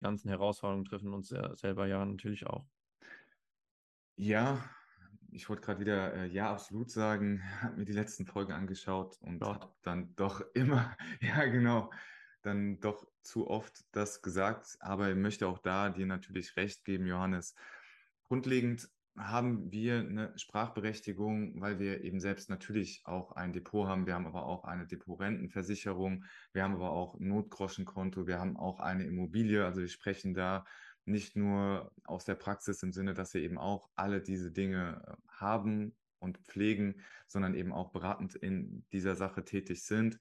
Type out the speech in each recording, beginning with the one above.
ganzen Herausforderungen treffen uns selber ja natürlich auch. Ja, ich wollte gerade wieder äh, ja absolut sagen, habe mir die letzten Folgen angeschaut und habe dann doch immer, ja genau, dann doch zu oft das gesagt, aber ich möchte auch da dir natürlich recht geben, Johannes. Grundlegend haben wir eine Sprachberechtigung, weil wir eben selbst natürlich auch ein Depot haben. Wir haben aber auch eine Depotrentenversicherung. Wir haben aber auch ein Notgroschenkonto. Wir haben auch eine Immobilie. Also wir sprechen da nicht nur aus der Praxis im Sinne, dass wir eben auch alle diese Dinge äh, haben und pflegen, sondern eben auch beratend in dieser Sache tätig sind.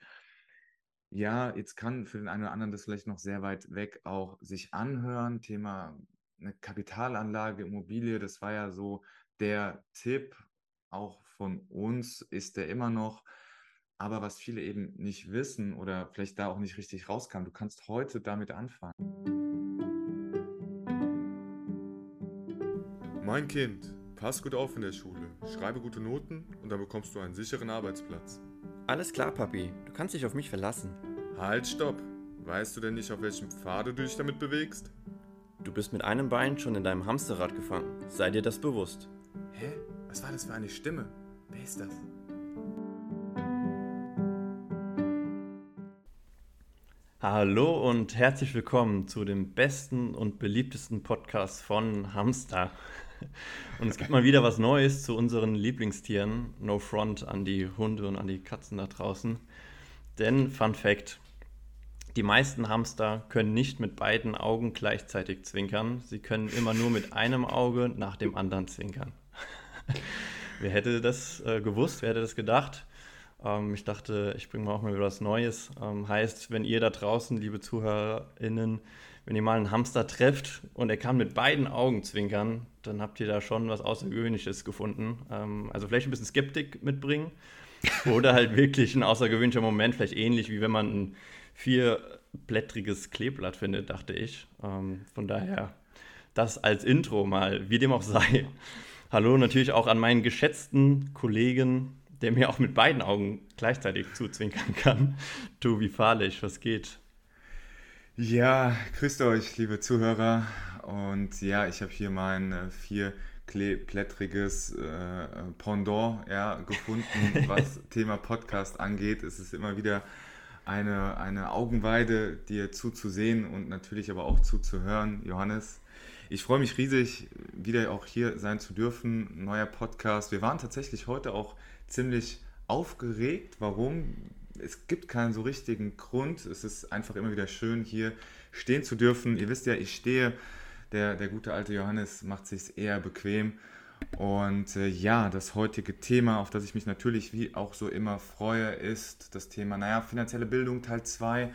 Ja, jetzt kann für den einen oder anderen das vielleicht noch sehr weit weg auch sich anhören. Thema eine Kapitalanlage, Immobilie, das war ja so der Tipp, auch von uns ist der immer noch. Aber was viele eben nicht wissen oder vielleicht da auch nicht richtig rauskam, du kannst heute damit anfangen. Mein Kind, pass gut auf in der Schule, schreibe gute Noten und dann bekommst du einen sicheren Arbeitsplatz. Alles klar, Papi, du kannst dich auf mich verlassen. Halt, stopp! Weißt du denn nicht, auf welchem Pfad du dich damit bewegst? Du bist mit einem Bein schon in deinem Hamsterrad gefangen. Sei dir das bewusst. Hä? Was war das für eine Stimme? Wer ist das? Hallo und herzlich willkommen zu dem besten und beliebtesten Podcast von Hamster. Und es gibt mal wieder was Neues zu unseren Lieblingstieren. No front an die Hunde und an die Katzen da draußen. Denn, Fun Fact, die meisten Hamster können nicht mit beiden Augen gleichzeitig zwinkern. Sie können immer nur mit einem Auge nach dem anderen zwinkern. wer hätte das äh, gewusst? Wer hätte das gedacht? Ähm, ich dachte, ich bringe mal auch mal wieder was Neues. Ähm, heißt, wenn ihr da draußen, liebe ZuhörerInnen, wenn ihr mal einen Hamster trefft und er kann mit beiden Augen zwinkern, dann habt ihr da schon was Außergewöhnliches gefunden. Ähm, also vielleicht ein bisschen Skeptik mitbringen oder halt wirklich ein außergewöhnlicher Moment, vielleicht ähnlich wie wenn man ein vierblättriges Kleeblatt findet, dachte ich. Ähm, von daher das als Intro mal, wie dem auch sei. Hallo natürlich auch an meinen geschätzten Kollegen, der mir auch mit beiden Augen gleichzeitig zuzwinkern kann. Tobi Fahrlich, was geht? Ja, grüßt euch, liebe Zuhörer. Und ja, ich habe hier mein äh, vierblättriges äh, Pendant ja, gefunden, was Thema Podcast angeht. Es ist immer wieder eine, eine Augenweide, dir zuzusehen und natürlich aber auch zuzuhören. Johannes, ich freue mich riesig, wieder auch hier sein zu dürfen. Neuer Podcast. Wir waren tatsächlich heute auch ziemlich aufgeregt. Warum? Es gibt keinen so richtigen Grund. Es ist einfach immer wieder schön, hier stehen zu dürfen. Ihr wisst ja, ich stehe. Der, der gute alte Johannes macht sich eher bequem. Und äh, ja, das heutige Thema, auf das ich mich natürlich wie auch so immer freue, ist das Thema, naja, finanzielle Bildung Teil 2,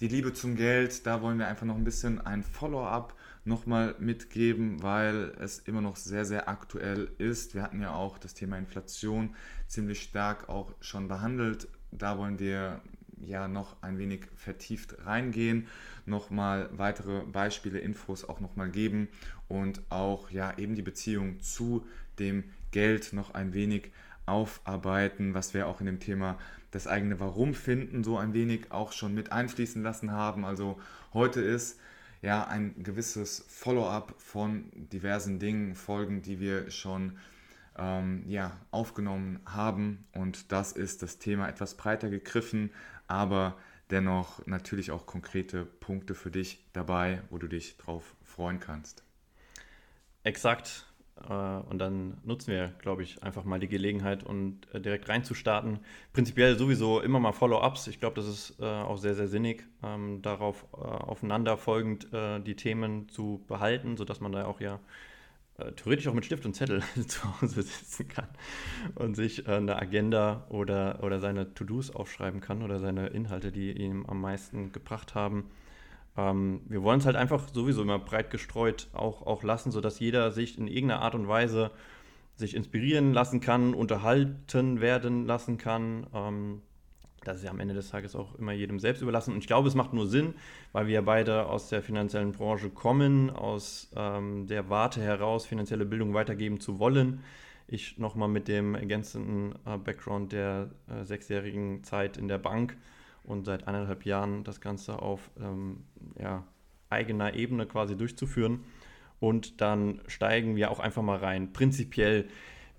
die Liebe zum Geld. Da wollen wir einfach noch ein bisschen ein Follow-up nochmal mitgeben, weil es immer noch sehr, sehr aktuell ist. Wir hatten ja auch das Thema Inflation ziemlich stark auch schon behandelt. Da wollen wir ja noch ein wenig vertieft reingehen, nochmal weitere Beispiele, Infos auch nochmal geben und auch ja eben die Beziehung zu dem Geld noch ein wenig aufarbeiten, was wir auch in dem Thema das eigene Warum finden so ein wenig auch schon mit einfließen lassen haben. Also heute ist ja ein gewisses Follow-up von diversen Dingen, Folgen, die wir schon ähm, ja, aufgenommen haben. Und das ist das Thema etwas breiter gegriffen, aber dennoch natürlich auch konkrete Punkte für dich dabei, wo du dich drauf freuen kannst. Exakt. Äh, und dann nutzen wir, glaube ich, einfach mal die Gelegenheit und äh, direkt reinzustarten. Prinzipiell sowieso immer mal Follow-ups. Ich glaube, das ist äh, auch sehr, sehr sinnig, ähm, darauf aufeinanderfolgend die Themen zu behalten, sodass man da auch ja theoretisch auch mit Stift und Zettel zu Hause sitzen kann und sich eine Agenda oder, oder seine To-Dos aufschreiben kann oder seine Inhalte, die ihm am meisten gebracht haben. Ähm, wir wollen es halt einfach sowieso immer breit gestreut auch, auch lassen, sodass jeder sich in irgendeiner Art und Weise sich inspirieren lassen kann, unterhalten werden lassen kann. Ähm, das ist ja am Ende des Tages auch immer jedem selbst überlassen. Und ich glaube, es macht nur Sinn, weil wir beide aus der finanziellen Branche kommen, aus ähm, der Warte heraus, finanzielle Bildung weitergeben zu wollen. Ich nochmal mit dem ergänzenden äh, Background der äh, sechsjährigen Zeit in der Bank und seit eineinhalb Jahren das Ganze auf ähm, ja, eigener Ebene quasi durchzuführen. Und dann steigen wir auch einfach mal rein. Prinzipiell,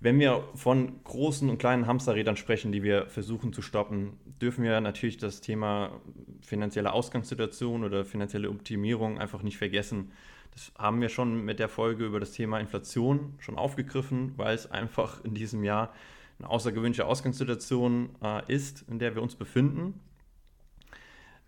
wenn wir von großen und kleinen Hamsterrädern sprechen, die wir versuchen zu stoppen, dürfen wir natürlich das Thema finanzielle Ausgangssituation oder finanzielle Optimierung einfach nicht vergessen. Das haben wir schon mit der Folge über das Thema Inflation schon aufgegriffen, weil es einfach in diesem Jahr eine außergewöhnliche Ausgangssituation äh, ist, in der wir uns befinden.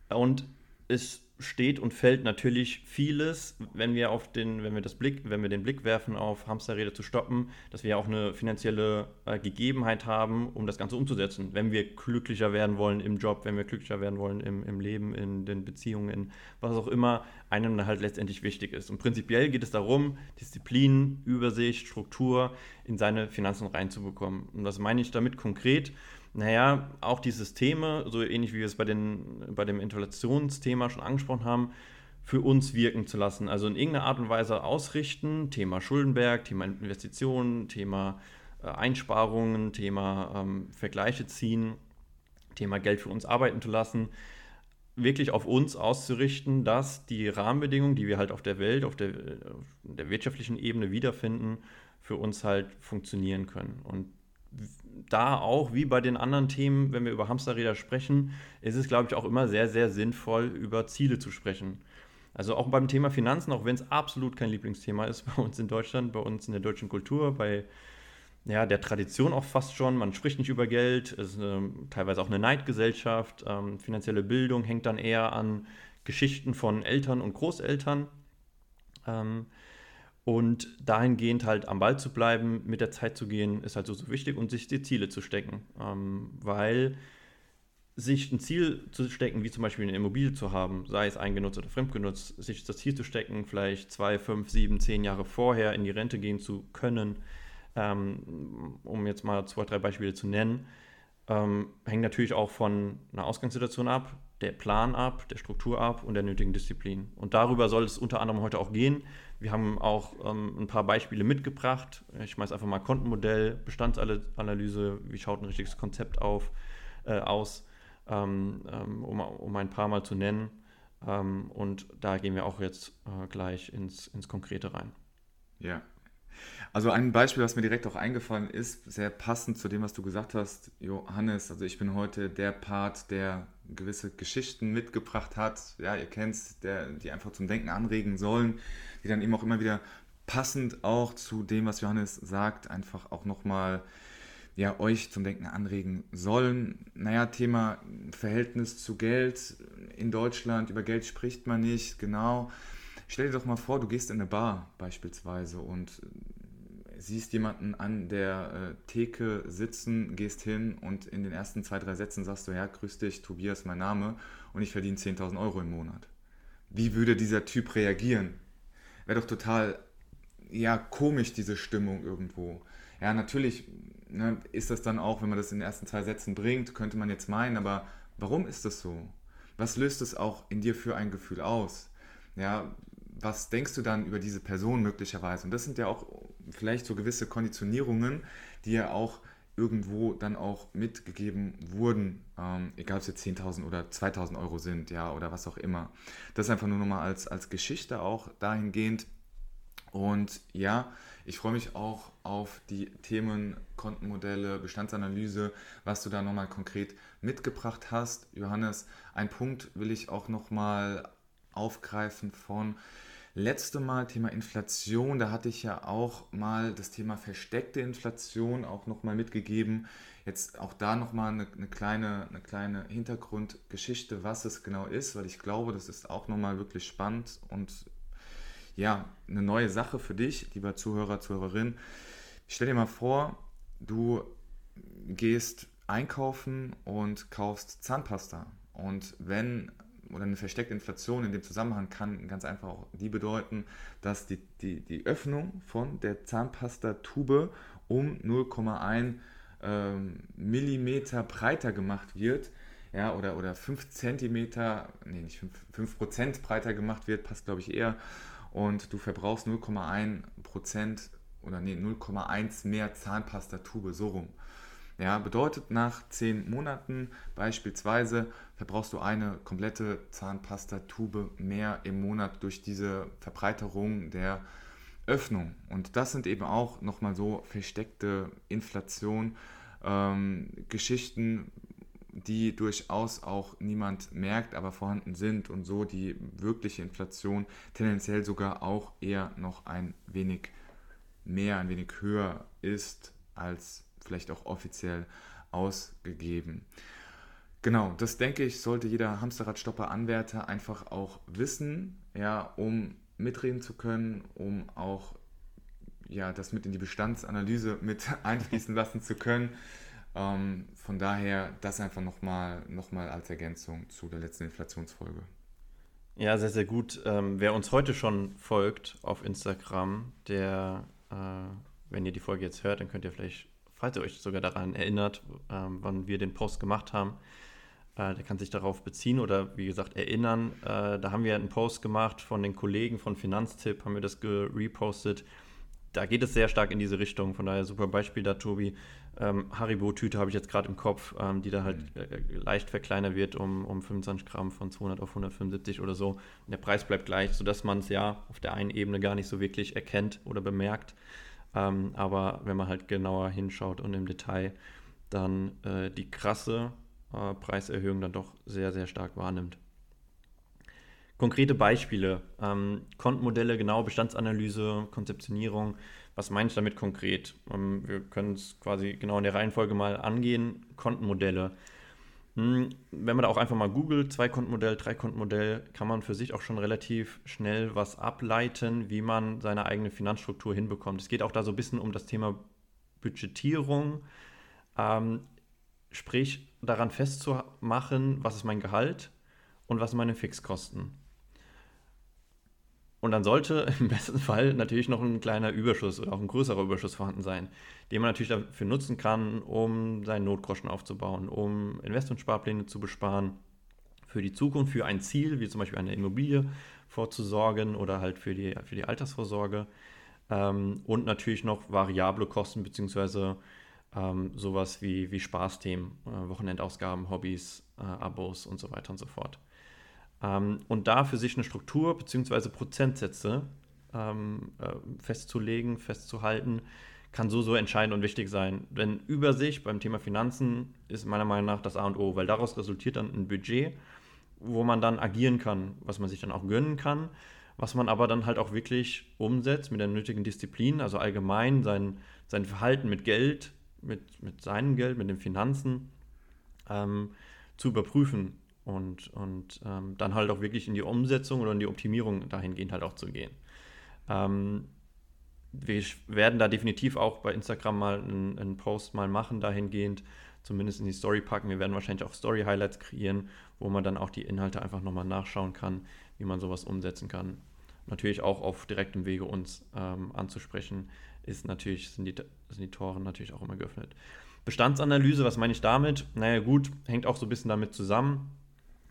Und es steht und fällt natürlich vieles, wenn wir auf den, wenn wir das Blick, wenn wir den Blick werfen auf Hamsterräder zu stoppen, dass wir auch eine finanzielle äh, Gegebenheit haben, um das Ganze umzusetzen. Wenn wir glücklicher werden wollen im Job, wenn wir glücklicher werden wollen im, im Leben, in den Beziehungen, in was auch immer einem halt letztendlich wichtig ist. Und prinzipiell geht es darum, Disziplin, Übersicht, Struktur in seine Finanzen reinzubekommen. Und was meine ich damit konkret? Naja, auch die Systeme, so ähnlich wie wir es bei, den, bei dem Inflationsthema schon angesprochen haben, für uns wirken zu lassen. Also in irgendeiner Art und Weise ausrichten. Thema Schuldenberg, Thema Investitionen, Thema äh, Einsparungen, Thema ähm, Vergleiche ziehen, Thema Geld für uns arbeiten zu lassen. Wirklich auf uns auszurichten, dass die Rahmenbedingungen, die wir halt auf der Welt, auf der, auf der wirtschaftlichen Ebene wiederfinden, für uns halt funktionieren können. Und da auch, wie bei den anderen Themen, wenn wir über Hamsterräder sprechen, ist es, glaube ich, auch immer sehr, sehr sinnvoll, über Ziele zu sprechen. Also auch beim Thema Finanzen, auch wenn es absolut kein Lieblingsthema ist bei uns in Deutschland, bei uns in der deutschen Kultur, bei ja, der Tradition auch fast schon. Man spricht nicht über Geld, es ist eine, teilweise auch eine Neidgesellschaft. Ähm, finanzielle Bildung hängt dann eher an Geschichten von Eltern und Großeltern. Ähm, und dahingehend halt am Ball zu bleiben, mit der Zeit zu gehen, ist halt so, so wichtig und sich die Ziele zu stecken. Ähm, weil sich ein Ziel zu stecken, wie zum Beispiel eine Immobilie zu haben, sei es eingenutzt oder fremdgenutzt, sich das Ziel zu stecken, vielleicht zwei, fünf, sieben, zehn Jahre vorher in die Rente gehen zu können, ähm, um jetzt mal zwei, drei Beispiele zu nennen, ähm, hängt natürlich auch von einer Ausgangssituation ab, der Plan ab, der Struktur ab und der nötigen Disziplin. Und darüber soll es unter anderem heute auch gehen. Wir haben auch ähm, ein paar Beispiele mitgebracht. Ich schmeiße einfach mal Kontenmodell, Bestandsanalyse, wie schaut ein richtiges Konzept auf, äh, aus, ähm, ähm, um, um ein paar Mal zu nennen. Ähm, und da gehen wir auch jetzt äh, gleich ins, ins Konkrete rein. Ja, also ein Beispiel, was mir direkt auch eingefallen ist, sehr passend zu dem, was du gesagt hast, Johannes. Also ich bin heute der Part, der gewisse Geschichten mitgebracht hat. Ja, ihr kennt es, die einfach zum Denken anregen sollen, die dann eben auch immer wieder passend auch zu dem, was Johannes sagt, einfach auch nochmal ja, euch zum Denken anregen sollen. Naja, Thema Verhältnis zu Geld in Deutschland, über Geld spricht man nicht, genau. Stell dir doch mal vor, du gehst in eine Bar beispielsweise und siehst jemanden an der äh, Theke sitzen, gehst hin und in den ersten zwei, drei Sätzen sagst du, ja, grüß dich, Tobias, mein Name und ich verdiene 10.000 Euro im Monat. Wie würde dieser Typ reagieren? Wäre doch total, ja, komisch, diese Stimmung irgendwo. Ja, natürlich ne, ist das dann auch, wenn man das in den ersten zwei Sätzen bringt, könnte man jetzt meinen, aber warum ist das so? Was löst es auch in dir für ein Gefühl aus? Ja, was denkst du dann über diese Person möglicherweise? Und das sind ja auch vielleicht so gewisse Konditionierungen, die ja auch irgendwo dann auch mitgegeben wurden, ähm, egal ob es jetzt 10.000 oder 2.000 Euro sind, ja, oder was auch immer. Das einfach nur nochmal als, als Geschichte auch dahingehend. Und ja, ich freue mich auch auf die Themen Kontenmodelle, Bestandsanalyse, was du da nochmal konkret mitgebracht hast. Johannes, ein Punkt will ich auch nochmal aufgreifen von letzte Mal Thema Inflation, da hatte ich ja auch mal das Thema versteckte Inflation auch nochmal mitgegeben. Jetzt auch da nochmal eine, eine, kleine, eine kleine Hintergrundgeschichte, was es genau ist, weil ich glaube, das ist auch nochmal wirklich spannend und ja, eine neue Sache für dich, lieber Zuhörer, Zuhörerin. Ich stell dir mal vor, du gehst einkaufen und kaufst Zahnpasta. Und wenn oder eine versteckte Inflation in dem Zusammenhang kann ganz einfach auch die bedeuten, dass die, die, die Öffnung von der Zahnpastatube um 0,1 ähm, Millimeter breiter gemacht wird, ja, oder, oder 5 Zentimeter, nee, nicht 5, 5 Prozent breiter gemacht wird, passt glaube ich eher, und du verbrauchst 0,1 Prozent oder nee, 0,1 mehr Zahnpastatube, so rum. Ja, bedeutet nach zehn Monaten beispielsweise verbrauchst du eine komplette Zahnpasta-Tube mehr im Monat durch diese Verbreiterung der Öffnung. Und das sind eben auch nochmal so versteckte Inflation, ähm, Geschichten, die durchaus auch niemand merkt, aber vorhanden sind und so die wirkliche Inflation tendenziell sogar auch eher noch ein wenig mehr, ein wenig höher ist als vielleicht auch offiziell ausgegeben. Genau, das denke ich, sollte jeder Hamsterradstopper-Anwärter einfach auch wissen, ja, um mitreden zu können, um auch ja, das mit in die Bestandsanalyse mit einfließen lassen zu können. Ähm, von daher das einfach nochmal noch mal als Ergänzung zu der letzten Inflationsfolge. Ja, sehr, sehr gut. Ähm, wer uns heute schon folgt auf Instagram, der, äh, wenn ihr die Folge jetzt hört, dann könnt ihr vielleicht, falls ihr euch sogar daran erinnert, ähm, wann wir den Post gemacht haben, äh, der kann sich darauf beziehen oder wie gesagt erinnern. Äh, da haben wir einen Post gemacht von den Kollegen von Finanztipp, haben wir das gerepostet da geht es sehr stark in diese Richtung. Von daher super Beispiel da, Tobi. Ähm, Haribo-Tüte habe ich jetzt gerade im Kopf, ähm, die da halt mhm. äh, leicht verkleinert wird um, um 25 Gramm von 200 auf 175 oder so. Und der Preis bleibt gleich, sodass man es ja auf der einen Ebene gar nicht so wirklich erkennt oder bemerkt. Ähm, aber wenn man halt genauer hinschaut und im Detail dann äh, die krasse äh, Preiserhöhung dann doch sehr, sehr stark wahrnimmt. Konkrete Beispiele, ähm, Kontenmodelle, genaue Bestandsanalyse, Konzeptionierung. Was meine ich damit konkret? Ähm, wir können es quasi genau in der Reihenfolge mal angehen. Kontenmodelle. Hm, wenn man da auch einfach mal googelt, zwei Kontenmodell, drei Kontenmodell, kann man für sich auch schon relativ schnell was ableiten, wie man seine eigene Finanzstruktur hinbekommt. Es geht auch da so ein bisschen um das Thema Budgetierung, ähm, sprich daran festzumachen, was ist mein Gehalt und was sind meine Fixkosten. Und dann sollte im besten Fall natürlich noch ein kleiner Überschuss oder auch ein größerer Überschuss vorhanden sein, den man natürlich dafür nutzen kann, um seinen Notgroschen aufzubauen, um Investmentsparpläne zu besparen, für die Zukunft, für ein Ziel, wie zum Beispiel eine Immobilie vorzusorgen oder halt für die, für die Altersvorsorge. Ähm, und natürlich noch variable Kosten beziehungsweise ähm, sowas wie, wie Spaßthemen, äh, Wochenendausgaben, Hobbys, äh, Abos und so weiter und so fort. Ähm, und da für sich eine Struktur bzw. Prozentsätze ähm, äh, festzulegen, festzuhalten, kann so, so entscheidend und wichtig sein. Denn Übersicht beim Thema Finanzen ist meiner Meinung nach das A und O, weil daraus resultiert dann ein Budget, wo man dann agieren kann, was man sich dann auch gönnen kann, was man aber dann halt auch wirklich umsetzt mit der nötigen Disziplin, also allgemein sein, sein Verhalten mit Geld, mit, mit seinem Geld, mit den Finanzen ähm, zu überprüfen und, und ähm, dann halt auch wirklich in die Umsetzung oder in die Optimierung dahingehend halt auch zu gehen. Ähm, wir werden da definitiv auch bei Instagram mal einen, einen, Post mal machen dahingehend, zumindest in die Story packen. Wir werden wahrscheinlich auch Story-Highlights kreieren, wo man dann auch die Inhalte einfach nochmal nachschauen kann, wie man sowas umsetzen kann. Natürlich auch auf direktem Wege uns ähm, anzusprechen, ist natürlich, sind die, sind die Tore natürlich auch immer geöffnet. Bestandsanalyse, was meine ich damit? Naja gut, hängt auch so ein bisschen damit zusammen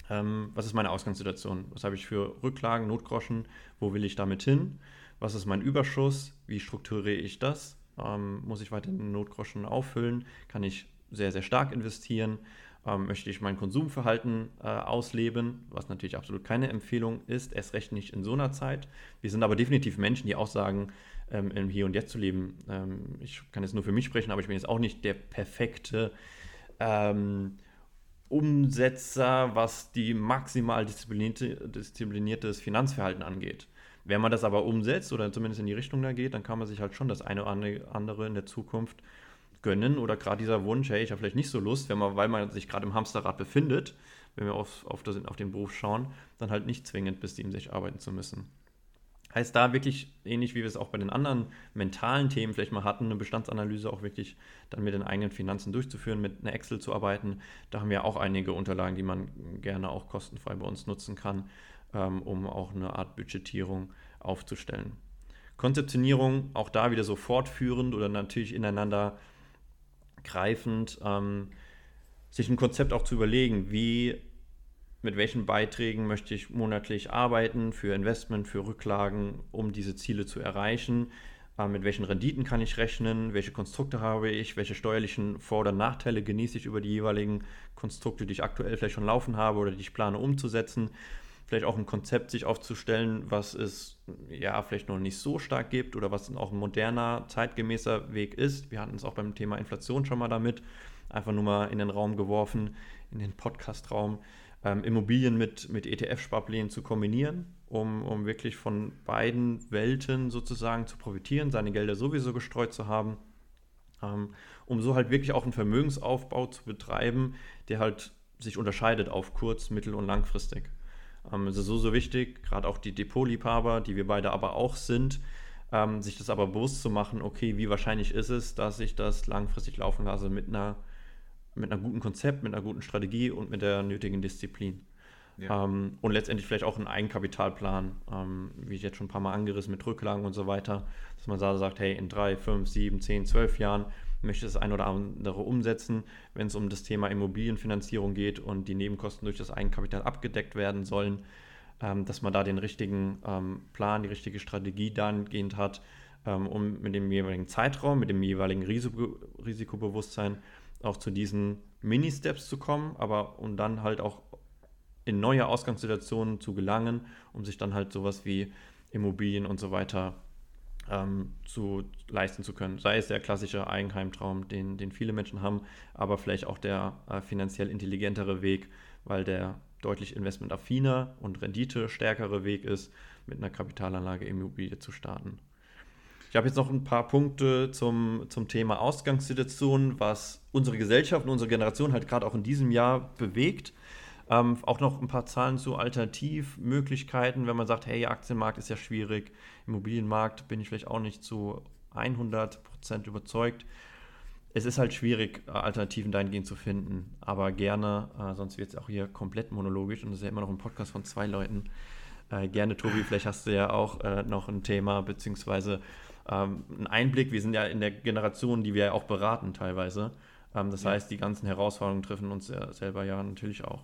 ähm, was ist meine Ausgangssituation? Was habe ich für Rücklagen, Notgroschen? Wo will ich damit hin? Was ist mein Überschuss? Wie strukturiere ich das? Ähm, muss ich weiter den Notgroschen auffüllen? Kann ich sehr, sehr stark investieren? Ähm, möchte ich mein Konsumverhalten äh, ausleben, was natürlich absolut keine Empfehlung ist, erst recht nicht in so einer Zeit. Wir sind aber definitiv Menschen, die auch sagen, ähm, im Hier und Jetzt zu leben. Ähm, ich kann jetzt nur für mich sprechen, aber ich bin jetzt auch nicht der perfekte ähm, Umsetzer, was die maximal disziplinierte, diszipliniertes Finanzverhalten angeht. Wenn man das aber umsetzt oder zumindest in die Richtung da geht, dann kann man sich halt schon das eine oder andere in der Zukunft gönnen oder gerade dieser Wunsch, hey, ich habe vielleicht nicht so Lust, wenn man, weil man sich gerade im Hamsterrad befindet, wenn wir auf, auf, das, auf den Beruf schauen, dann halt nicht zwingend bis 67 arbeiten zu müssen. Heißt da wirklich, ähnlich wie wir es auch bei den anderen mentalen Themen vielleicht mal hatten, eine Bestandsanalyse auch wirklich dann mit den eigenen Finanzen durchzuführen, mit einer Excel zu arbeiten. Da haben wir auch einige Unterlagen, die man gerne auch kostenfrei bei uns nutzen kann, ähm, um auch eine Art Budgetierung aufzustellen. Konzeptionierung, auch da wieder so fortführend oder natürlich ineinander greifend, ähm, sich ein Konzept auch zu überlegen, wie mit welchen Beiträgen möchte ich monatlich arbeiten für Investment, für Rücklagen, um diese Ziele zu erreichen. äh, mit welchen Renditen kann ich rechnen, welche Konstrukte habe ich, welche steuerlichen Vor- oder Nachteile genieße ich über die jeweiligen Konstrukte, die ich aktuell vielleicht schon laufen habe oder die ich plane umzusetzen. Vielleicht auch ein Konzept sich aufzustellen, was es ja vielleicht noch nicht so stark gibt oder was auch ein moderner, zeitgemäßer Weg ist. Wir hatten es auch beim Thema Inflation schon mal damit, einfach nur mal in den Raum geworfen, in den Podcast-Raum, ähm, Immobilien mit, mit ETF-Sparplänen zu kombinieren um, um wirklich von beiden Welten sozusagen zu profitieren, seine Gelder sowieso gestreut zu haben, ähm, um so halt wirklich auch einen Vermögensaufbau zu betreiben, der halt sich unterscheidet auf kurz-, mittel- und langfristig. Ähm, es ist so, so wichtig, gerade auch die Depotliebhaber, die wir beide aber auch sind, ähm, sich das aber bewusst zu machen, okay, wie wahrscheinlich ist es, dass ich das langfristig laufen lasse mit einer, mit einer guten Konzept, mit einer guten Strategie und mit der nötigen Disziplin. Ja. Ähm, und letztendlich vielleicht auch einen Eigenkapitalplan, ähm, wie ich jetzt schon ein paar Mal angerissen, mit Rücklagen und so weiter, dass man da sagt, hey, in drei, fünf, sieben, zehn, zwölf Jahren möchte ich das ein oder andere umsetzen, wenn es um das Thema Immobilienfinanzierung geht und die Nebenkosten durch das Eigenkapital abgedeckt werden sollen, ähm, dass man da den richtigen ähm, Plan, die richtige Strategie dahingehend hat, ähm, um mit dem jeweiligen Zeitraum, mit dem jeweiligen Risiko, Risikobewusstsein auch zu diesen Mini-Steps zu kommen, aber um dann halt auch in neue Ausgangssituationen zu gelangen, um sich dann halt sowas wie Immobilien und so weiter ähm, zu leisten zu können. Sei es der klassische Eigenheimtraum, den, den viele Menschen haben, aber vielleicht auch der äh, finanziell intelligentere Weg, weil der deutlich investmentaffiner und renditestärkere Weg ist, mit einer Kapitalanlage Immobilie zu starten. Ich habe jetzt noch ein paar Punkte zum, zum Thema Ausgangssituation, was unsere Gesellschaft und unsere Generation halt gerade auch in diesem Jahr bewegt. Ähm, auch noch ein paar Zahlen zu Alternativmöglichkeiten, wenn man sagt, hey, Aktienmarkt ist ja schwierig, Immobilienmarkt bin ich vielleicht auch nicht zu 100% überzeugt. Es ist halt schwierig, äh, Alternativen dahingehend zu finden, aber gerne, äh, sonst wird es auch hier komplett monologisch und das ist ja immer noch ein Podcast von zwei Leuten. Äh, gerne, Tobi, vielleicht hast du ja auch äh, noch ein Thema, beziehungsweise ähm, einen Einblick. Wir sind ja in der Generation, die wir ja auch beraten teilweise. Ähm, das ja. heißt, die ganzen Herausforderungen treffen uns ja selber ja natürlich auch.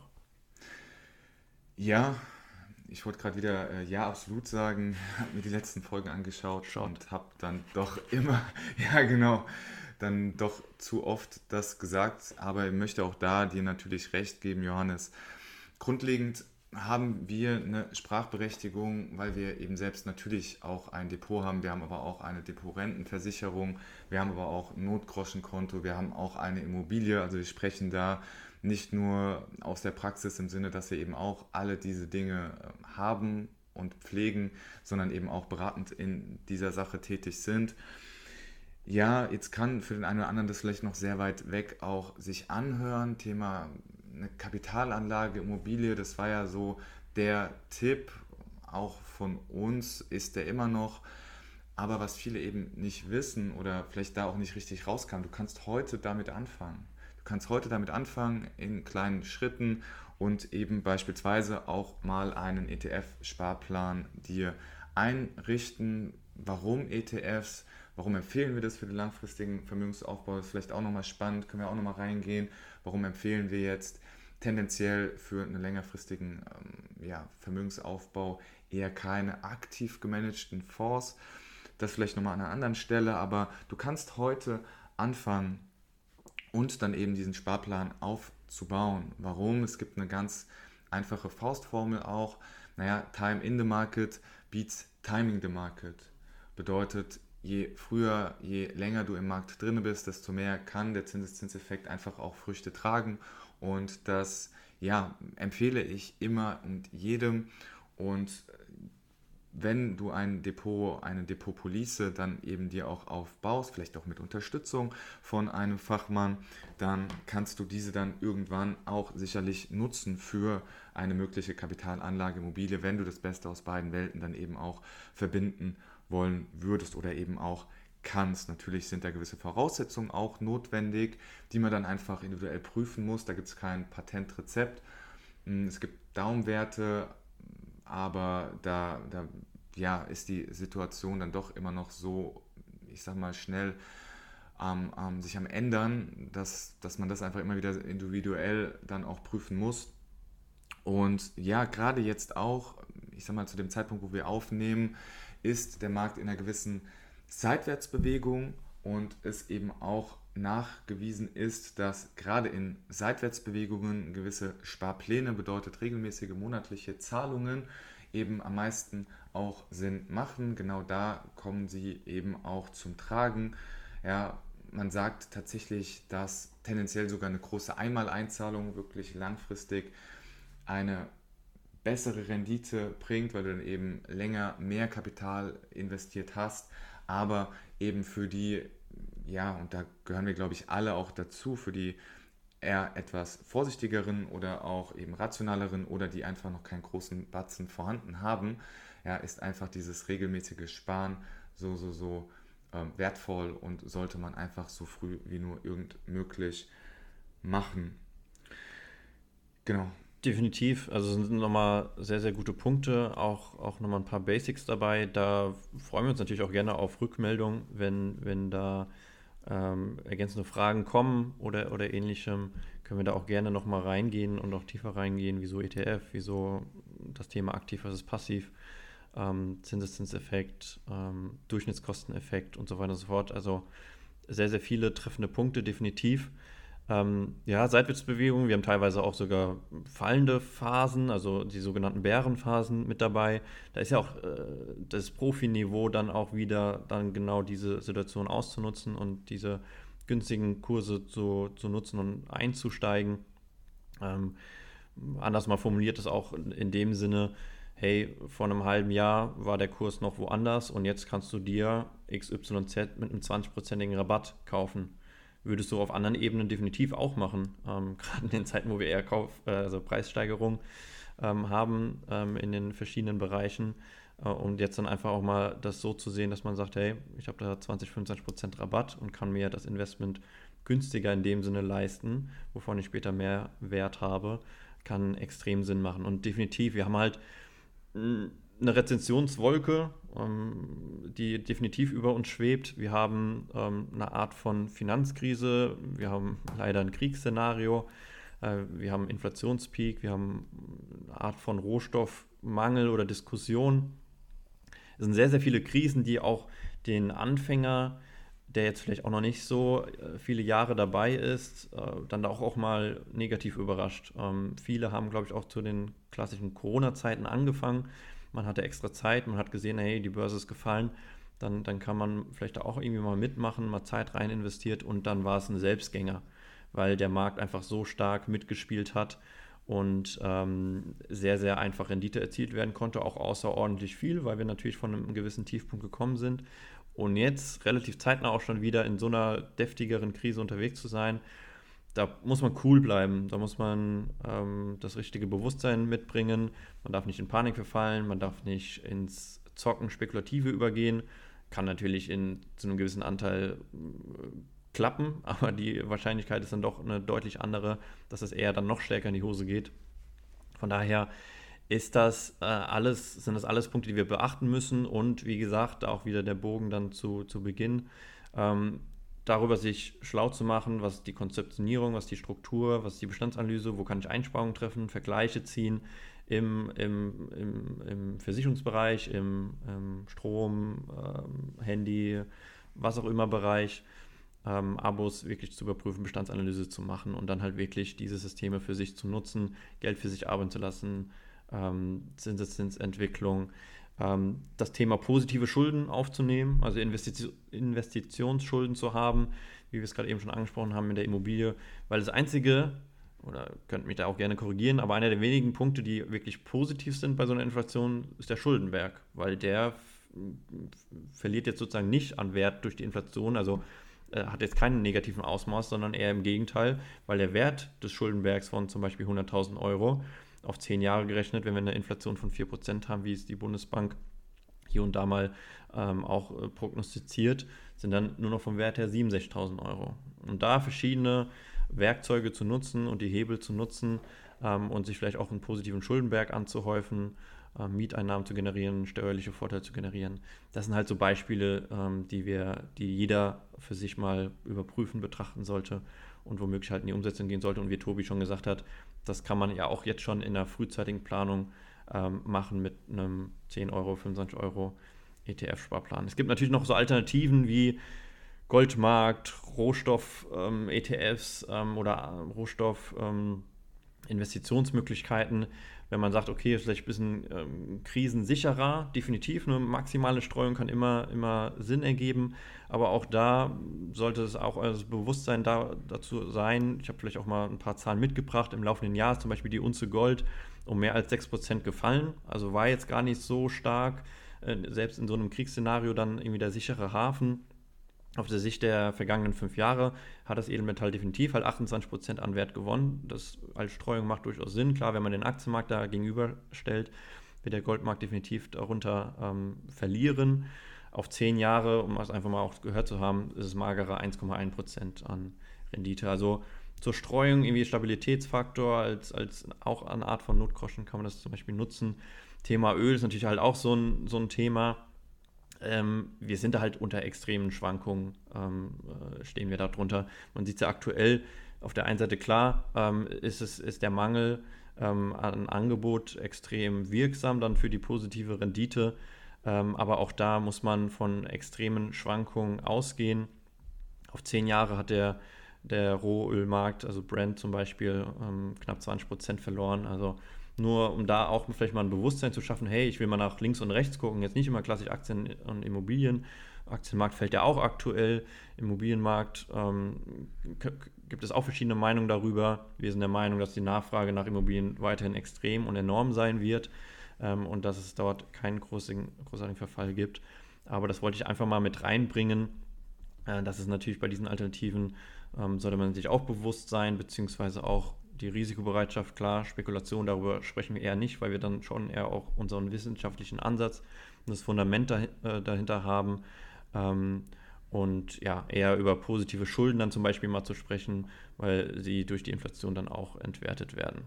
Ja, ich wollte gerade wieder äh, ja absolut sagen, habe mir die letzten Folgen angeschaut Shot. und habe dann doch immer, ja genau, dann doch zu oft das gesagt, aber ich möchte auch da dir natürlich recht geben, Johannes. Grundlegend haben wir eine Sprachberechtigung, weil wir eben selbst natürlich auch ein Depot haben. Wir haben aber auch eine Depotrentenversicherung. Wir haben aber auch ein Notgroschenkonto. Wir haben auch eine Immobilie. Also wir sprechen da nicht nur aus der Praxis im Sinne, dass wir eben auch alle diese Dinge ähm, haben und pflegen, sondern eben auch beratend in dieser Sache tätig sind. Ja, jetzt kann für den einen oder anderen das vielleicht noch sehr weit weg auch sich anhören. Thema eine Kapitalanlage, Immobilie, das war ja so der Tipp, auch von uns ist der immer noch. Aber was viele eben nicht wissen oder vielleicht da auch nicht richtig rauskam, du kannst heute damit anfangen kannst heute damit anfangen in kleinen Schritten und eben beispielsweise auch mal einen ETF-Sparplan dir einrichten. Warum ETFs? Warum empfehlen wir das für den langfristigen Vermögensaufbau? Das ist vielleicht auch nochmal spannend, können wir auch nochmal reingehen. Warum empfehlen wir jetzt tendenziell für einen längerfristigen ähm, ja, Vermögensaufbau eher keine aktiv gemanagten Fonds? Das vielleicht nochmal an einer anderen Stelle, aber du kannst heute anfangen, und dann eben diesen Sparplan aufzubauen. Warum? Es gibt eine ganz einfache Faustformel auch. Naja, Time in the Market beats Timing the Market. Bedeutet, je früher, je länger du im Markt drin bist, desto mehr kann der Zinseszinseffekt einfach auch Früchte tragen. Und das ja, empfehle ich immer und jedem. Und wenn du ein Depot, eine Depotpolice dann eben dir auch aufbaust, vielleicht auch mit Unterstützung von einem Fachmann, dann kannst du diese dann irgendwann auch sicherlich nutzen für eine mögliche Kapitalanlage Immobilie, wenn du das Beste aus beiden Welten dann eben auch verbinden wollen würdest oder eben auch kannst. Natürlich sind da gewisse Voraussetzungen auch notwendig, die man dann einfach individuell prüfen muss. Da gibt es kein Patentrezept. Hm, es gibt Daumenwerte, aber da, da ja, ist die Situation dann doch immer noch so, ich sag mal, schnell ähm, ähm, sich am Ändern, dass, dass man das einfach immer wieder individuell dann auch prüfen muss. Und ja, gerade jetzt auch, ich sag mal, zu dem Zeitpunkt, wo wir aufnehmen, ist der Markt in einer gewissen Seitwärtsbewegung und es eben auch nachgewiesen ist, dass gerade in Seitwärtsbewegungen gewisse Sparpläne bedeutet regelmäßige monatliche Zahlungen eben am meisten auch Sinn machen. Genau da kommen sie eben auch zum Tragen. Ja, man sagt tatsächlich, dass tendenziell sogar eine große Einmaleinzahlung wirklich langfristig eine bessere Rendite bringt, weil du dann eben länger mehr Kapital investiert hast, aber eben für die, ja, und da gehören wir, glaube ich, alle auch dazu, für die eher etwas vorsichtigeren oder auch eben rationaleren oder die einfach noch keinen großen Batzen vorhanden haben, ja, ist einfach dieses regelmäßige Sparen so, so, so ähm, wertvoll und sollte man einfach so früh wie nur irgend möglich machen. Genau. Definitiv. Also sind nochmal sehr, sehr gute Punkte. Auch, auch nochmal ein paar Basics dabei. Da freuen wir uns natürlich auch gerne auf Rückmeldung, wenn, wenn da ähm, ergänzende Fragen kommen oder, oder ähnlichem. Können wir da auch gerne nochmal reingehen und auch tiefer reingehen, wieso ETF, wieso das Thema aktiv versus passiv ähm, Zinseszinseffekt, ähm, Durchschnittskosteneffekt und so weiter und so fort. Also sehr, sehr viele treffende Punkte, definitiv. Ähm, ja, Seitwärtsbewegung, wir haben teilweise auch sogar fallende Phasen, also die sogenannten Bärenphasen mit dabei. Da ist ja auch äh, das Profiniveau dann auch wieder dann genau diese Situation auszunutzen und diese günstigen Kurse zu, zu nutzen und einzusteigen. Ähm, anders mal formuliert ist auch in dem Sinne, hey, vor einem halben Jahr war der Kurs noch woanders und jetzt kannst du dir XYZ mit einem 20-prozentigen Rabatt kaufen. Würdest du auf anderen Ebenen definitiv auch machen, ähm, gerade in den Zeiten, wo wir eher Kauf, äh, also Preissteigerung ähm, haben ähm, in den verschiedenen Bereichen. Äh, und jetzt dann einfach auch mal das so zu sehen, dass man sagt, hey, ich habe da 20, 25 Prozent Rabatt und kann mir das Investment günstiger in dem Sinne leisten, wovon ich später mehr Wert habe, kann extrem Sinn machen. Und definitiv, wir haben halt eine Rezensionswolke, die definitiv über uns schwebt. Wir haben ähm, eine Art von Finanzkrise, wir haben leider ein Kriegsszenario, äh, wir haben Inflationspeak, wir haben eine Art von Rohstoffmangel oder Diskussion. Es sind sehr, sehr viele Krisen, die auch den Anfänger, der jetzt vielleicht auch noch nicht so äh, viele Jahre dabei ist, äh, dann auch, auch mal negativ überrascht. Ähm, viele haben, glaube ich, auch zu den klassischen Corona-Zeiten angefangen. Man hatte extra Zeit, man hat gesehen, hey, die Börse ist gefallen. Dann, dann kann man vielleicht auch irgendwie mal mitmachen, mal Zeit rein investiert und dann war es ein Selbstgänger, weil der Markt einfach so stark mitgespielt hat und ähm, sehr, sehr einfach Rendite erzielt werden konnte, auch außerordentlich viel, weil wir natürlich von einem gewissen Tiefpunkt gekommen sind. Und jetzt relativ zeitnah auch schon wieder in so einer deftigeren Krise unterwegs zu sein, da muss man cool bleiben, da muss man ähm, das richtige Bewusstsein mitbringen, man darf nicht in Panik verfallen, man darf nicht ins Zocken, Spekulative übergehen, kann natürlich in, zu einem gewissen Anteil äh, klappen, aber die Wahrscheinlichkeit ist dann doch eine deutlich andere, dass es eher dann noch stärker in die Hose geht. Von daher ist das äh, alles, sind das alles Punkte, die wir beachten müssen und wie gesagt, auch wieder der Bogen dann zu, zu Beginn. Ähm, darüber sich schlau zu machen, was die Konzeptionierung, was die Struktur, was die Bestandsanalyse, wo kann ich Einsparungen treffen, Vergleiche ziehen im, im, im, im Versicherungsbereich, im, im Strom, ähm, Handy, was auch immer Bereich, ähm, Abos wirklich zu überprüfen, Bestandsanalyse zu machen und dann halt wirklich diese Systeme für sich zu nutzen, Geld für sich arbeiten zu lassen, ähm, Zinseszinsentwicklung, ähm, das Thema positive Schulden aufzunehmen, also Investition, Investitionsschulden zu haben, wie wir es gerade eben schon angesprochen haben in der Immobilie, weil das einzige, oder könnt mich da auch gerne korrigieren, aber einer der wenigen Punkte, die wirklich positiv sind bei so einer Inflation, ist der Schuldenberg, weil der verliert jetzt sozusagen nicht an Wert durch die Inflation, also äh, hat jetzt keinen negativen Ausmaß, sondern eher im Gegenteil, weil der Wert des Schuldenbergs von zum Beispiel 100.000 Euro auf zehn Jahre gerechnet, wenn wir eine Inflation von 4% haben, wie es die Bundesbank hier und da mal ähm, auch äh, prognostiziert, sind dann nur noch vom Wert her 67.000 Euro. Und da verschiedene Werkzeuge zu nutzen und die Hebel zu nutzen ähm, und sich vielleicht auch einen positiven Schuldenberg anzuhäufen, äh, Mieteinnahmen zu generieren, steuerliche Vorteile zu generieren. Das sind halt so Beispiele, ähm, die wir, die jeder für sich mal überprüfen, betrachten sollte und womöglich halt in die Umsetzung gehen sollte. Und wie Tobi schon gesagt hat, das kann man ja auch jetzt schon in der frühzeitigen Planung ähm, machen mit einem 10 Euro, 25 Euro ETF-Sparplan. Es gibt natürlich noch so Alternativen wie Goldmarkt, Rohstoff-ETFs ähm, ähm, oder äh, Rohstoff-Investitionsmöglichkeiten. Ähm, wenn man sagt, okay, vielleicht ein bisschen ähm, krisensicherer, definitiv, eine maximale Streuung kann immer, immer Sinn ergeben, aber auch da sollte es auch das Bewusstsein da, dazu sein, ich habe vielleicht auch mal ein paar Zahlen mitgebracht, im laufenden Jahr ist zum Beispiel die Unze Gold um mehr als 6% gefallen, also war jetzt gar nicht so stark, äh, selbst in so einem Kriegsszenario dann irgendwie der sichere Hafen auf der Sicht der vergangenen fünf Jahre hat das Edelmetall definitiv halt 28% an Wert gewonnen. Das als Streuung macht durchaus Sinn. Klar, wenn man den Aktienmarkt da gegenüberstellt, wird der Goldmarkt definitiv darunter ähm, verlieren. Auf zehn Jahre, um es einfach mal auch gehört zu haben, ist es magere 1,1% an Rendite. Also zur Streuung irgendwie Stabilitätsfaktor als, als auch eine Art von Notgroschen kann man das zum Beispiel nutzen. Thema Öl ist natürlich halt auch so ein, so ein Thema ähm, wir sind da halt unter extremen Schwankungen, ähm, äh, stehen wir da drunter. Man sieht es ja aktuell auf der einen Seite klar, ähm, ist, es, ist der Mangel ähm, an Angebot extrem wirksam dann für die positive Rendite. Ähm, aber auch da muss man von extremen Schwankungen ausgehen. Auf zehn Jahre hat der, der Rohölmarkt, also Brent zum Beispiel, ähm, knapp 20 Prozent verloren. Also nur um da auch vielleicht mal ein Bewusstsein zu schaffen, hey, ich will mal nach links und rechts gucken, jetzt nicht immer klassisch Aktien und Immobilien. Aktienmarkt fällt ja auch aktuell, Immobilienmarkt ähm, gibt es auch verschiedene Meinungen darüber. Wir sind der Meinung, dass die Nachfrage nach Immobilien weiterhin extrem und enorm sein wird ähm, und dass es dort keinen großen, großartigen Verfall gibt. Aber das wollte ich einfach mal mit reinbringen. Äh, dass es natürlich bei diesen Alternativen ähm, sollte man sich auch bewusst sein, beziehungsweise auch die Risikobereitschaft, klar, Spekulation, darüber sprechen wir eher nicht, weil wir dann schon eher auch unseren wissenschaftlichen Ansatz und das Fundament äh, dahinter haben. Ähm, und ja, eher über positive Schulden dann zum Beispiel mal zu sprechen, weil sie durch die Inflation dann auch entwertet werden.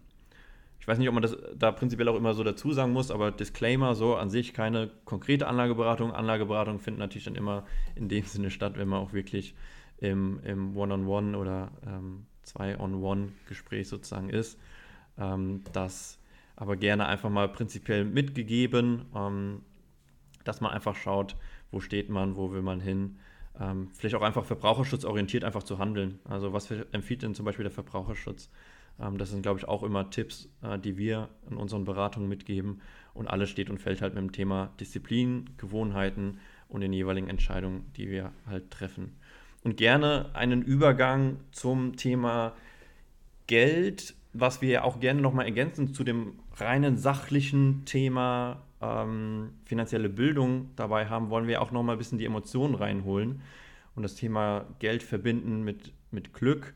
Ich weiß nicht, ob man das da prinzipiell auch immer so dazu sagen muss, aber Disclaimer, so an sich keine konkrete Anlageberatung. Anlageberatung findet natürlich dann immer in dem Sinne statt, wenn man auch wirklich im, im One-on-One -on -One oder ähm, Zwei-on-One-Gespräch sozusagen ist. Ähm, das aber gerne einfach mal prinzipiell mitgegeben, ähm, dass man einfach schaut, wo steht man, wo will man hin. Ähm, vielleicht auch einfach verbraucherschutzorientiert einfach zu handeln. Also was empfiehlt denn zum Beispiel der Verbraucherschutz? Ähm, das sind, glaube ich, auch immer Tipps, äh, die wir in unseren Beratungen mitgeben. Und alles steht und fällt halt mit dem Thema Disziplin, Gewohnheiten und den jeweiligen Entscheidungen, die wir halt treffen und gerne einen Übergang zum Thema Geld, was wir auch gerne nochmal ergänzen zu dem reinen sachlichen Thema ähm, finanzielle Bildung dabei haben, wollen wir auch nochmal ein bisschen die Emotionen reinholen und das Thema Geld verbinden mit, mit Glück.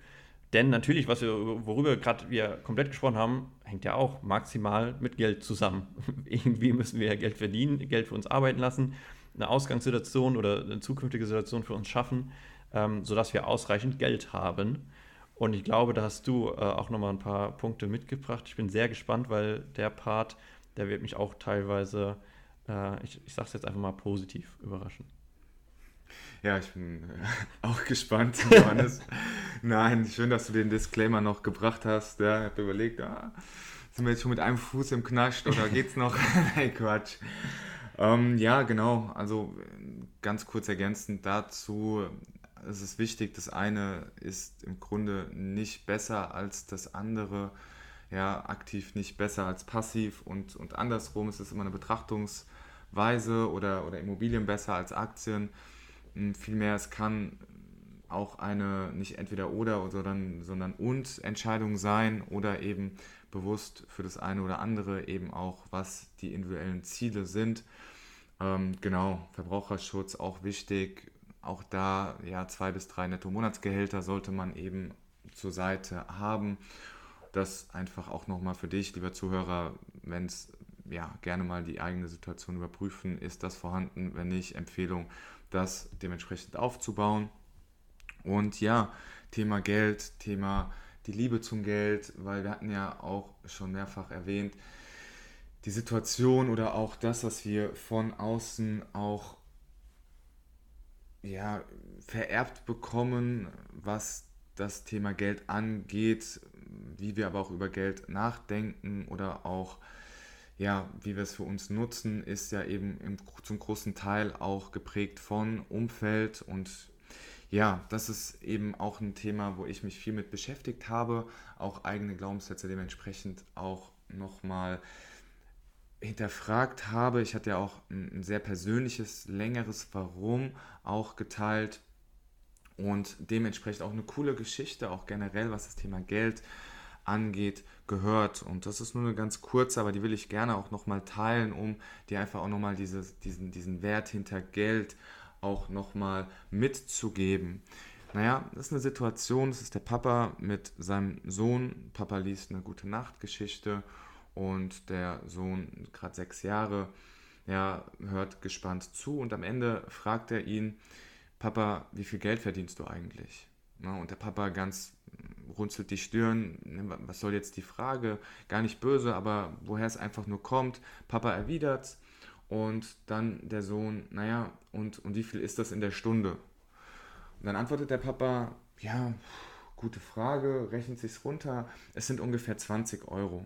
Denn natürlich, was wir, worüber gerade wir komplett gesprochen haben, hängt ja auch maximal mit Geld zusammen. Irgendwie müssen wir ja Geld verdienen, Geld für uns arbeiten lassen, eine Ausgangssituation oder eine zukünftige Situation für uns schaffen ähm, sodass wir ausreichend Geld haben. Und ich glaube, da hast du äh, auch nochmal ein paar Punkte mitgebracht. Ich bin sehr gespannt, weil der Part, der wird mich auch teilweise, äh, ich, ich sage es jetzt einfach mal positiv überraschen. Ja, ich bin äh, auch gespannt, Johannes. Nein, schön, dass du den Disclaimer noch gebracht hast. Ja, ich habe überlegt, ah, sind wir jetzt schon mit einem Fuß im Knast oder geht's noch? Nein, Quatsch. Ähm, ja, genau. Also ganz kurz ergänzend dazu, es ist wichtig, das eine ist im Grunde nicht besser als das andere, ja, aktiv nicht besser als passiv und, und andersrum ist es immer eine Betrachtungsweise oder, oder Immobilien besser als Aktien. Hm, vielmehr, es kann auch eine nicht entweder oder, sondern, sondern und Entscheidung sein oder eben bewusst für das eine oder andere eben auch, was die individuellen Ziele sind. Ähm, genau, Verbraucherschutz auch wichtig, auch da, ja, zwei bis drei Netto-Monatsgehälter sollte man eben zur Seite haben. Das einfach auch nochmal für dich, lieber Zuhörer, wenn es ja, gerne mal die eigene Situation überprüfen, ist das vorhanden, wenn nicht, Empfehlung, das dementsprechend aufzubauen. Und ja, Thema Geld, Thema die Liebe zum Geld, weil wir hatten ja auch schon mehrfach erwähnt, die Situation oder auch das, was wir von außen auch ja, vererbt bekommen, was das Thema Geld angeht, wie wir aber auch über Geld nachdenken oder auch ja, wie wir es für uns nutzen, ist ja eben im, zum großen Teil auch geprägt von Umfeld. Und ja, das ist eben auch ein Thema, wo ich mich viel mit beschäftigt habe, auch eigene Glaubenssätze dementsprechend auch nochmal hinterfragt habe. Ich hatte ja auch ein sehr persönliches, längeres Warum auch geteilt und dementsprechend auch eine coole Geschichte, auch generell, was das Thema Geld angeht, gehört. Und das ist nur eine ganz kurze, aber die will ich gerne auch nochmal teilen, um dir einfach auch nochmal diesen, diesen Wert hinter Geld auch nochmal mitzugeben. Naja, das ist eine Situation, das ist der Papa mit seinem Sohn. Papa liest eine gute Nachtgeschichte und der Sohn, gerade sechs Jahre, ja, hört gespannt zu und am Ende fragt er ihn, Papa, wie viel Geld verdienst du eigentlich? Und der Papa ganz runzelt die Stirn, ne, was soll jetzt die Frage? Gar nicht böse, aber woher es einfach nur kommt. Papa erwidert und dann der Sohn, naja, und, und wie viel ist das in der Stunde? Und dann antwortet der Papa, ja, gute Frage, rechnet sich's runter, es sind ungefähr 20 Euro.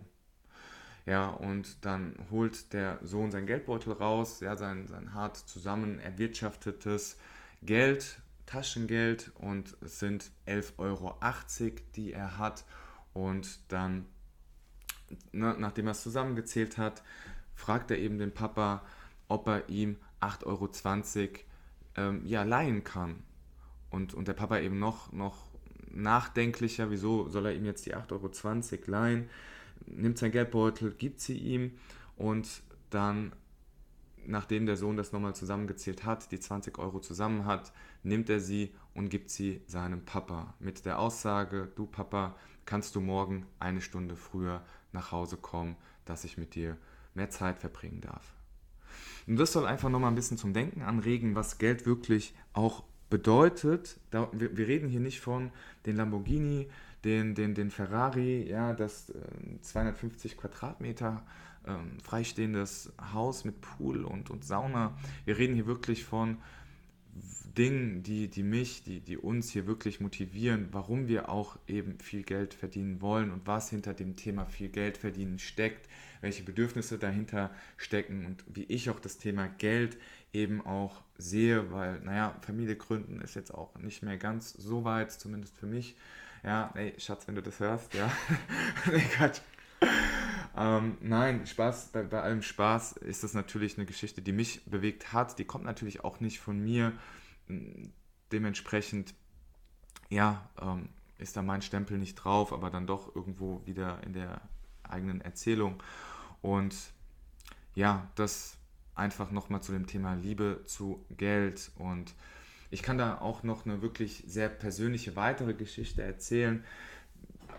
Ja, und dann holt der Sohn sein Geldbeutel raus, ja, sein, sein hart zusammen erwirtschaftetes Geld, Taschengeld und es sind 11,80 Euro, die er hat. Und dann, ne, nachdem er es zusammengezählt hat, fragt er eben den Papa, ob er ihm 8,20 Euro ähm, ja, leihen kann. Und, und der Papa eben noch, noch nachdenklicher, wieso soll er ihm jetzt die 8,20 Euro leihen, nimmt sein Geldbeutel, gibt sie ihm und dann, nachdem der Sohn das nochmal zusammengezählt hat, die 20 Euro zusammen hat, nimmt er sie und gibt sie seinem Papa mit der Aussage, du Papa, kannst du morgen eine Stunde früher nach Hause kommen, dass ich mit dir mehr Zeit verbringen darf. Und das soll einfach nochmal ein bisschen zum Denken anregen, was Geld wirklich auch bedeutet. Wir, reden hier nicht von den Lamborghini, den, den, den Ferrari, ja, das äh, 250 Quadratmeter äh, freistehendes Haus mit Pool und, und Sauna. Wir reden hier wirklich von Dingen, die, die mich, die, die uns hier wirklich motivieren, warum wir auch eben viel Geld verdienen wollen und was hinter dem Thema viel Geld verdienen steckt, welche Bedürfnisse dahinter stecken und wie ich auch das Thema Geld eben auch sehe, weil, naja, Familie gründen ist jetzt auch nicht mehr ganz so weit, zumindest für mich. Ja, ey, Schatz, wenn du das hörst, ja. nee, Quatsch. Ähm, nein, Spaß, bei, bei allem Spaß ist das natürlich eine Geschichte, die mich bewegt hat. Die kommt natürlich auch nicht von mir. Dementsprechend, ja, ähm, ist da mein Stempel nicht drauf, aber dann doch irgendwo wieder in der eigenen Erzählung. Und ja, das einfach nochmal zu dem Thema Liebe zu Geld. Und ich kann da auch noch eine wirklich sehr persönliche weitere Geschichte erzählen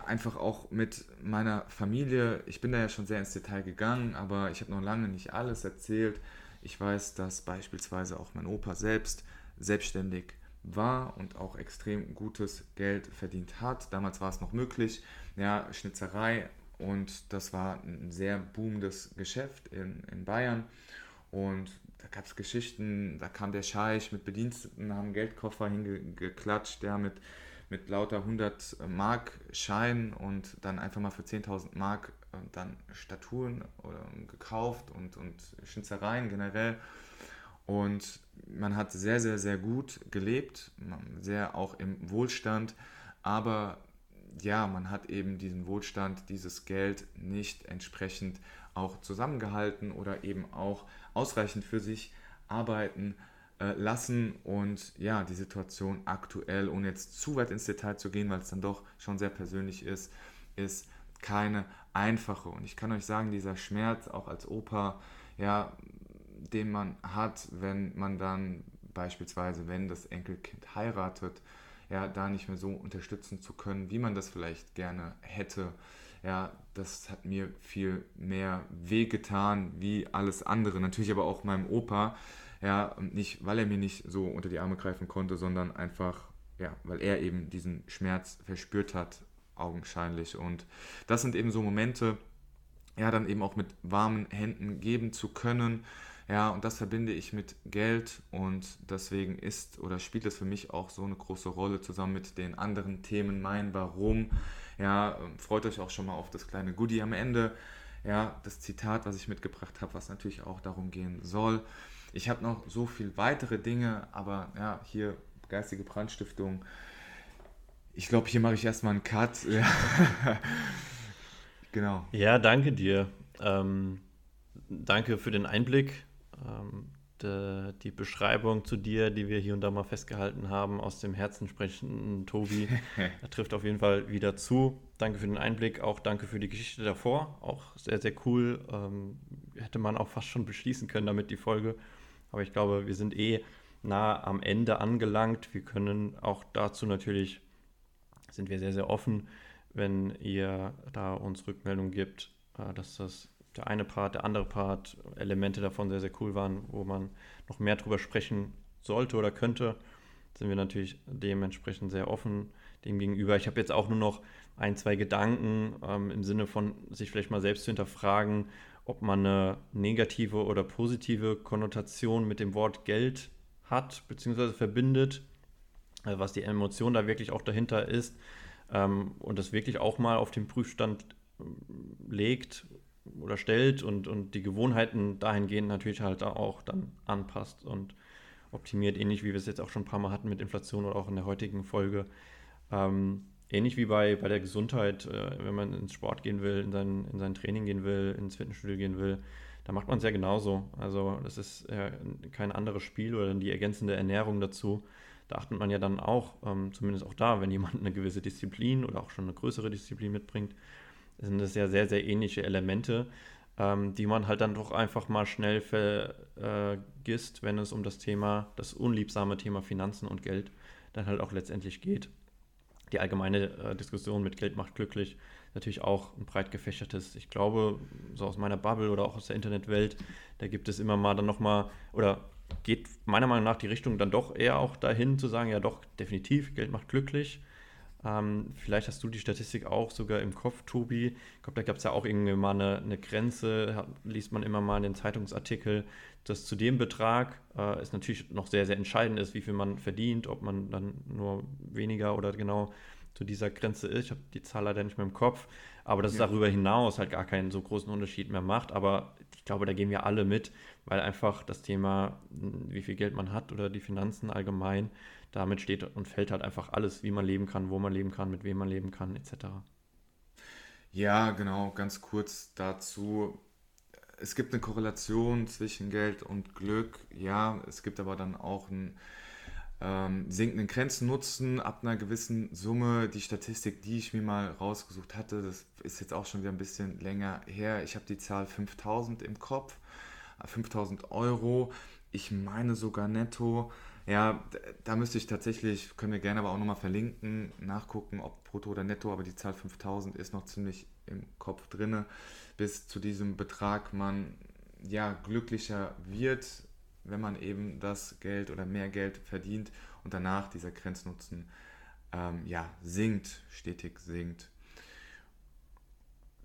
einfach auch mit meiner Familie. Ich bin da ja schon sehr ins Detail gegangen, aber ich habe noch lange nicht alles erzählt. Ich weiß, dass beispielsweise auch mein Opa selbst selbstständig war und auch extrem gutes Geld verdient hat. Damals war es noch möglich, ja, Schnitzerei und das war ein sehr boomendes Geschäft in, in Bayern. Und da gab es Geschichten, da kam der Scheich mit Bediensteten, haben Geldkoffer hingeklatscht, ja, mit mit lauter 100 Mark Scheinen und dann einfach mal für 10.000 Mark äh, dann Statuen oder, gekauft und, und Schnitzereien generell. Und man hat sehr, sehr, sehr gut gelebt, sehr auch im Wohlstand, aber ja, man hat eben diesen Wohlstand, dieses Geld nicht entsprechend auch zusammengehalten oder eben auch ausreichend für sich arbeiten äh, lassen und ja, die Situation aktuell, ohne jetzt zu weit ins Detail zu gehen, weil es dann doch schon sehr persönlich ist, ist keine einfache. Und ich kann euch sagen, dieser Schmerz auch als Opa, ja, den man hat, wenn man dann beispielsweise, wenn das Enkelkind heiratet, ja, da nicht mehr so unterstützen zu können, wie man das vielleicht gerne hätte. Ja, das hat mir viel mehr wehgetan wie alles andere. Natürlich aber auch meinem Opa, ja, nicht, weil er mir nicht so unter die Arme greifen konnte, sondern einfach, ja, weil er eben diesen Schmerz verspürt hat, augenscheinlich. Und das sind eben so Momente, ja, dann eben auch mit warmen Händen geben zu können. Ja, und das verbinde ich mit Geld und deswegen ist oder spielt es für mich auch so eine große Rolle zusammen mit den anderen Themen, mein Warum. Ja, freut euch auch schon mal auf das kleine Goodie am Ende. ja, das Zitat, was ich mitgebracht habe, was natürlich auch darum gehen soll. Ich habe noch so viel weitere Dinge, aber ja, hier geistige Brandstiftung. Ich glaube, hier mache ich erstmal einen Cut. Ja. genau. Ja, danke dir. Ähm, danke für den Einblick. Ähm, de, die Beschreibung zu dir, die wir hier und da mal festgehalten haben, aus dem Herzen sprechen, Tobi, trifft auf jeden Fall wieder zu. Danke für den Einblick, auch danke für die Geschichte davor. Auch sehr, sehr cool. Ähm, hätte man auch fast schon beschließen können damit die Folge. Aber ich glaube, wir sind eh nah am Ende angelangt. Wir können auch dazu natürlich, sind wir sehr, sehr offen, wenn ihr da uns Rückmeldung gibt, äh, dass das der eine Part, der andere Part, Elemente davon sehr, sehr cool waren, wo man noch mehr drüber sprechen sollte oder könnte, sind wir natürlich dementsprechend sehr offen dem gegenüber. Ich habe jetzt auch nur noch ein, zwei Gedanken ähm, im Sinne von sich vielleicht mal selbst zu hinterfragen, ob man eine negative oder positive Konnotation mit dem Wort Geld hat, beziehungsweise verbindet, äh, was die Emotion da wirklich auch dahinter ist ähm, und das wirklich auch mal auf den Prüfstand äh, legt oder stellt und, und die Gewohnheiten dahingehend natürlich halt auch dann anpasst und optimiert, ähnlich wie wir es jetzt auch schon ein paar Mal hatten mit Inflation oder auch in der heutigen Folge. Ähm, ähnlich wie bei, bei der Gesundheit, äh, wenn man ins Sport gehen will, in sein, in sein Training gehen will, ins Fitnessstudio gehen will, da macht man es ja genauso. Also das ist ja kein anderes Spiel oder die ergänzende Ernährung dazu. Da achtet man ja dann auch, ähm, zumindest auch da, wenn jemand eine gewisse Disziplin oder auch schon eine größere Disziplin mitbringt, sind das ja sehr, sehr ähnliche Elemente, ähm, die man halt dann doch einfach mal schnell vergisst, wenn es um das Thema, das unliebsame Thema Finanzen und Geld dann halt auch letztendlich geht. Die allgemeine äh, Diskussion mit Geld macht glücklich, natürlich auch ein breit gefächertes. Ich glaube, so aus meiner Bubble oder auch aus der Internetwelt, da gibt es immer mal dann nochmal, oder geht meiner Meinung nach die Richtung dann doch eher auch dahin zu sagen, ja doch, definitiv, Geld macht glücklich. Ähm, vielleicht hast du die Statistik auch sogar im Kopf, Tobi. Ich glaube, da gab es ja auch irgendwie mal eine, eine Grenze, hat, liest man immer mal in den Zeitungsartikel, dass zu dem Betrag äh, es natürlich noch sehr, sehr entscheidend ist, wie viel man verdient, ob man dann nur weniger oder genau zu dieser Grenze ist. Ich habe die Zahl leider nicht mehr im Kopf, aber dass ja. es darüber hinaus halt gar keinen so großen Unterschied mehr macht. Aber ich glaube, da gehen wir alle mit, weil einfach das Thema, wie viel Geld man hat oder die Finanzen allgemein, damit steht und fällt halt einfach alles, wie man leben kann, wo man leben kann, mit wem man leben kann, etc. Ja, genau, ganz kurz dazu. Es gibt eine Korrelation zwischen Geld und Glück. Ja, es gibt aber dann auch einen ähm, sinkenden Grenznutzen ab einer gewissen Summe. Die Statistik, die ich mir mal rausgesucht hatte, das ist jetzt auch schon wieder ein bisschen länger her. Ich habe die Zahl 5000 im Kopf, 5000 Euro. Ich meine sogar netto. Ja, da müsste ich tatsächlich, können wir gerne aber auch nochmal verlinken, nachgucken, ob brutto oder netto, aber die Zahl 5000 ist noch ziemlich im Kopf drinne. Bis zu diesem Betrag man ja glücklicher wird, wenn man eben das Geld oder mehr Geld verdient und danach dieser Grenznutzen ähm, ja, sinkt, stetig sinkt.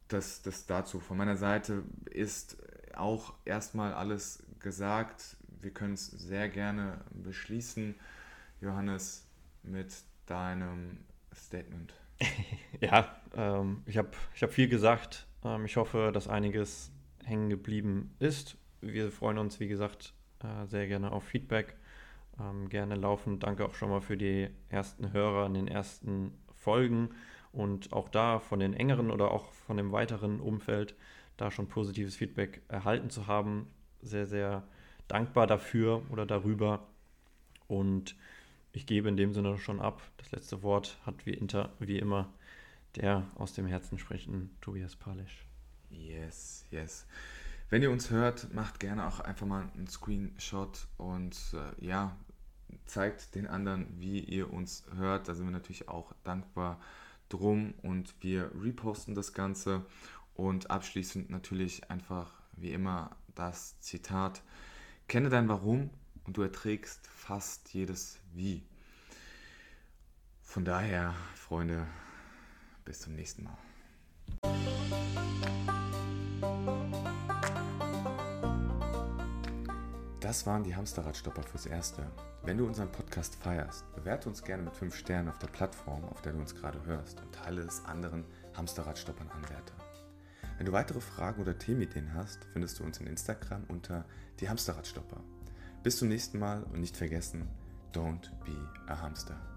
Das, das dazu. Von meiner Seite ist auch erstmal alles gesagt wir können es sehr gerne beschließen, Johannes, mit deinem Statement. ja, ähm, ich habe ich hab viel gesagt. Ähm, ich hoffe, dass einiges hängen geblieben ist. Wir freuen uns, wie gesagt, äh, sehr gerne auf Feedback. Ähm, gerne laufen. Danke auch schon mal für die ersten Hörer in den ersten Folgen und auch da von den engeren oder auch von dem weiteren Umfeld da schon positives Feedback erhalten zu haben. Sehr, sehr dankbar dafür oder darüber. Und ich gebe in dem Sinne schon ab. Das letzte Wort hat wie, inter, wie immer der aus dem Herzen sprechende Tobias Palisch. Yes, yes. Wenn ihr uns hört, macht gerne auch einfach mal einen Screenshot und äh, ja, zeigt den anderen, wie ihr uns hört. Da sind wir natürlich auch dankbar drum und wir reposten das Ganze. Und abschließend natürlich einfach wie immer das Zitat Kenne dein Warum und du erträgst fast jedes Wie. Von daher, Freunde, bis zum nächsten Mal. Das waren die Hamsterradstopper fürs Erste. Wenn du unseren Podcast feierst, bewerte uns gerne mit 5 Sternen auf der Plattform, auf der du uns gerade hörst und teile es anderen Hamsterradstoppern anwärter. Wenn du weitere Fragen oder Themenideen hast, findest du uns in Instagram unter die Hamsterradstopper. Bis zum nächsten Mal und nicht vergessen, don't be a Hamster.